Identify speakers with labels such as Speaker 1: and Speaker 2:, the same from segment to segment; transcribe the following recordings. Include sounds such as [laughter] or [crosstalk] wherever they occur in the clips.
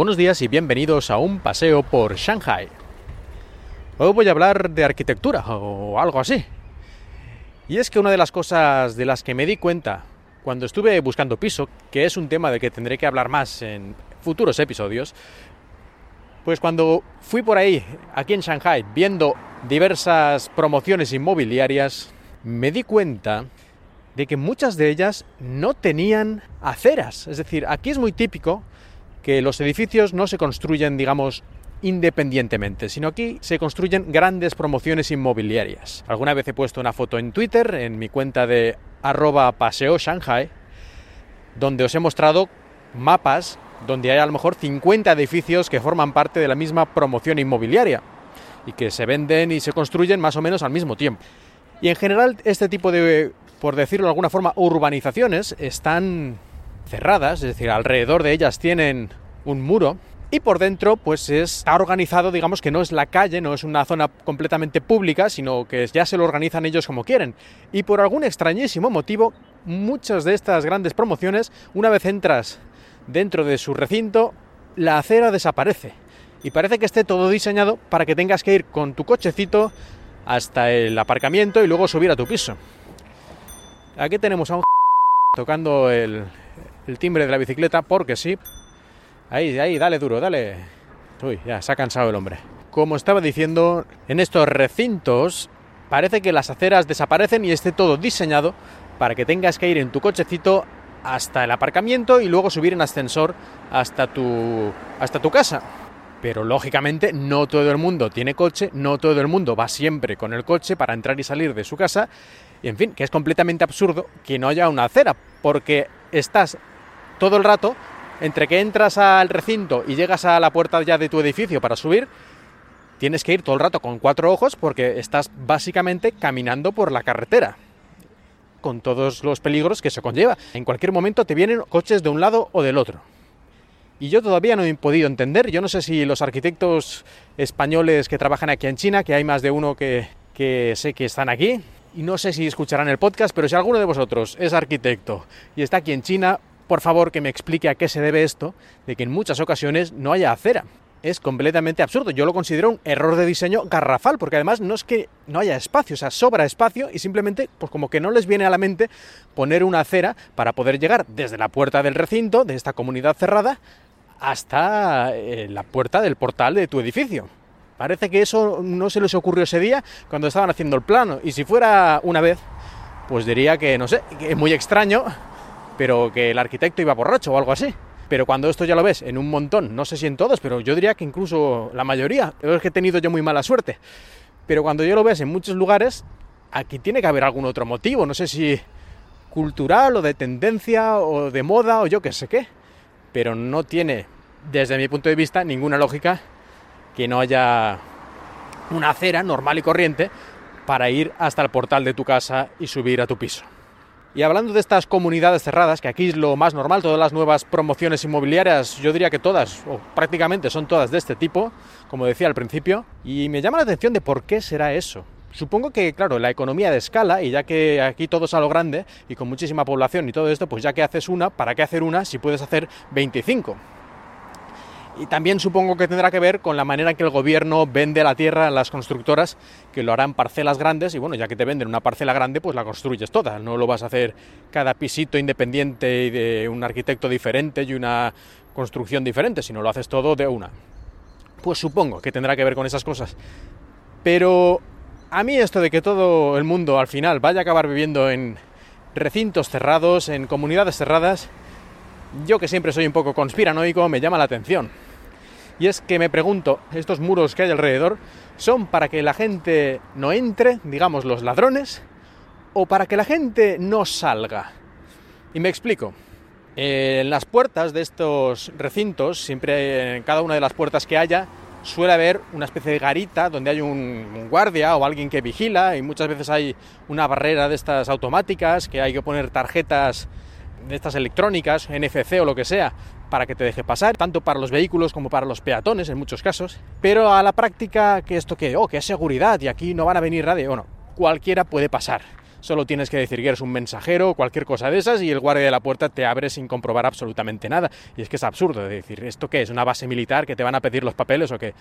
Speaker 1: Buenos días y bienvenidos a un paseo por Shanghai. Hoy voy a hablar de arquitectura o algo así. Y es que una de las cosas de las que me di cuenta cuando estuve buscando piso, que es un tema de que tendré que hablar más en futuros episodios, pues cuando fui por ahí, aquí en Shanghai, viendo diversas promociones inmobiliarias, me di cuenta de que muchas de ellas no tenían aceras. Es decir, aquí es muy típico que los edificios no se construyen, digamos, independientemente, sino aquí se construyen grandes promociones inmobiliarias. Alguna vez he puesto una foto en Twitter, en mi cuenta de arroba paseo Shanghai, donde os he mostrado mapas donde hay a lo mejor 50 edificios que forman parte de la misma promoción inmobiliaria y que se venden y se construyen más o menos al mismo tiempo. Y en general este tipo de, por decirlo de alguna forma, urbanizaciones están cerradas, es decir, alrededor de ellas tienen un muro y por dentro pues está organizado, digamos que no es la calle, no es una zona completamente pública, sino que ya se lo organizan ellos como quieren. Y por algún extrañísimo motivo, muchas de estas grandes promociones, una vez entras dentro de su recinto, la acera desaparece. Y parece que esté todo diseñado para que tengas que ir con tu cochecito hasta el aparcamiento y luego subir a tu piso. Aquí tenemos a un [laughs] tocando el, el timbre de la bicicleta porque sí. Ahí, ahí, dale duro, dale. Uy, ya se ha cansado el hombre. Como estaba diciendo, en estos recintos parece que las aceras desaparecen y esté todo diseñado para que tengas que ir en tu cochecito hasta el aparcamiento y luego subir en ascensor hasta tu, hasta tu casa. Pero lógicamente no todo el mundo tiene coche, no todo el mundo va siempre con el coche para entrar y salir de su casa. Y en fin, que es completamente absurdo que no haya una acera, porque estás todo el rato entre que entras al recinto y llegas a la puerta ya de tu edificio para subir, tienes que ir todo el rato con cuatro ojos porque estás básicamente caminando por la carretera con todos los peligros que eso conlleva. En cualquier momento te vienen coches de un lado o del otro. Y yo todavía no he podido entender, yo no sé si los arquitectos españoles que trabajan aquí en China, que hay más de uno que, que sé que están aquí, y no sé si escucharán el podcast, pero si alguno de vosotros es arquitecto y está aquí en China, por favor que me explique a qué se debe esto de que en muchas ocasiones no haya acera. Es completamente absurdo. Yo lo considero un error de diseño garrafal, porque además no es que no haya espacio, o sea, sobra espacio y simplemente, pues como que no les viene a la mente poner una acera para poder llegar desde la puerta del recinto, de esta comunidad cerrada, hasta eh, la puerta del portal de tu edificio. Parece que eso no se les ocurrió ese día cuando estaban haciendo el plano. Y si fuera una vez, pues diría que, no sé, que es muy extraño pero que el arquitecto iba borracho o algo así. Pero cuando esto ya lo ves en un montón, no sé si en todos, pero yo diría que incluso la mayoría, es que he tenido yo muy mala suerte. Pero cuando yo lo ves en muchos lugares, aquí tiene que haber algún otro motivo, no sé si cultural o de tendencia o de moda o yo qué sé qué. Pero no tiene, desde mi punto de vista, ninguna lógica que no haya una acera normal y corriente para ir hasta el portal de tu casa y subir a tu piso. Y hablando de estas comunidades cerradas, que aquí es lo más normal, todas las nuevas promociones inmobiliarias, yo diría que todas, o prácticamente son todas de este tipo, como decía al principio, y me llama la atención de por qué será eso. Supongo que, claro, la economía de escala, y ya que aquí todo es a lo grande, y con muchísima población y todo esto, pues ya que haces una, ¿para qué hacer una si puedes hacer 25? Y también supongo que tendrá que ver con la manera en que el gobierno vende la tierra a las constructoras, que lo harán parcelas grandes y bueno, ya que te venden una parcela grande, pues la construyes toda. No lo vas a hacer cada pisito independiente y de un arquitecto diferente y una construcción diferente, sino lo haces todo de una. Pues supongo que tendrá que ver con esas cosas. Pero a mí esto de que todo el mundo al final vaya a acabar viviendo en recintos cerrados, en comunidades cerradas, yo que siempre soy un poco conspiranoico, me llama la atención. Y es que me pregunto, estos muros que hay alrededor, ¿son para que la gente no entre, digamos los ladrones, o para que la gente no salga? Y me explico. En las puertas de estos recintos, siempre en cada una de las puertas que haya, suele haber una especie de garita donde hay un, guardia o alguien que vigila y muchas veces hay una barrera de estas automáticas que hay que poner tarjetas de estas electrónicas, NFC o lo que sea, para que te deje pasar, tanto para los vehículos como para los peatones en muchos casos. Pero a la práctica, que esto que, oh, es seguridad y aquí no van a venir nadie, bueno, cualquiera puede pasar. solo tienes que decir que eres un mensajero o cualquier cosa de esas y el guardia de la puerta te abre sin comprobar absolutamente nada. Y es que es absurdo decir, ¿esto qué es? ¿Una base militar que te van a pedir los papeles o qué?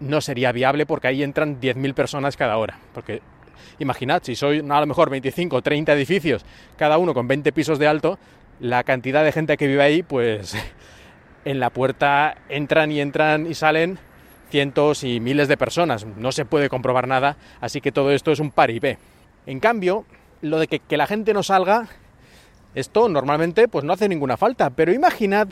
Speaker 1: No sería viable porque ahí entran 10.000 personas cada hora. Porque imaginad, si soy a lo mejor 25 o 30 edificios, cada uno con 20 pisos de alto, la cantidad de gente que vive ahí, pues [laughs] en la puerta entran y entran y salen cientos y miles de personas. No se puede comprobar nada, así que todo esto es un paripé. En cambio, lo de que, que, la gente no salga, esto normalmente pues no hace ninguna falta. Pero imaginad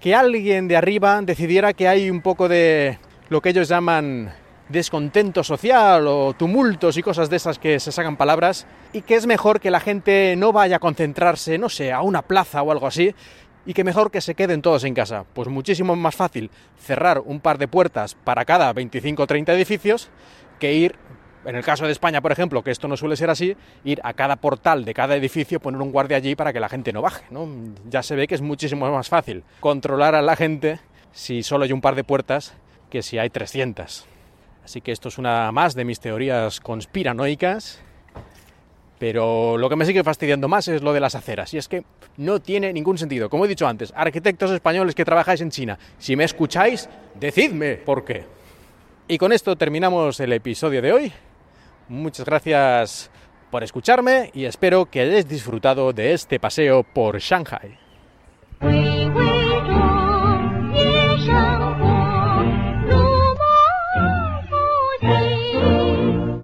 Speaker 1: que alguien de arriba decidiera que hay un poco de lo que ellos llaman descontento social o tumultos y cosas de esas que se sacan palabras y que es mejor que la gente no vaya a concentrarse, no sé, a una plaza o algo así, y que mejor que se queden todos en casa. Pues muchísimo más fácil cerrar un par de puertas para cada 25 o 30 edificios que ir, en el caso de España, por ejemplo, que esto no suele ser así, ir a cada portal de cada edificio, poner un guardia allí para que la gente no baje. ¿no? Ya se ve que es muchísimo más fácil controlar a la gente si solo hay un par de puertas que si hay 300. Así que esto es una más de mis teorías conspiranoicas pero lo que me sigue fastidiando más es lo de las aceras. Y es que no tiene ningún sentido. Como he dicho antes, arquitectos españoles que trabajáis en China, si me escucháis, decidme por qué. Y con esto terminamos el episodio de hoy. Muchas gracias por escucharme y espero que hayáis disfrutado de este paseo por Shanghai.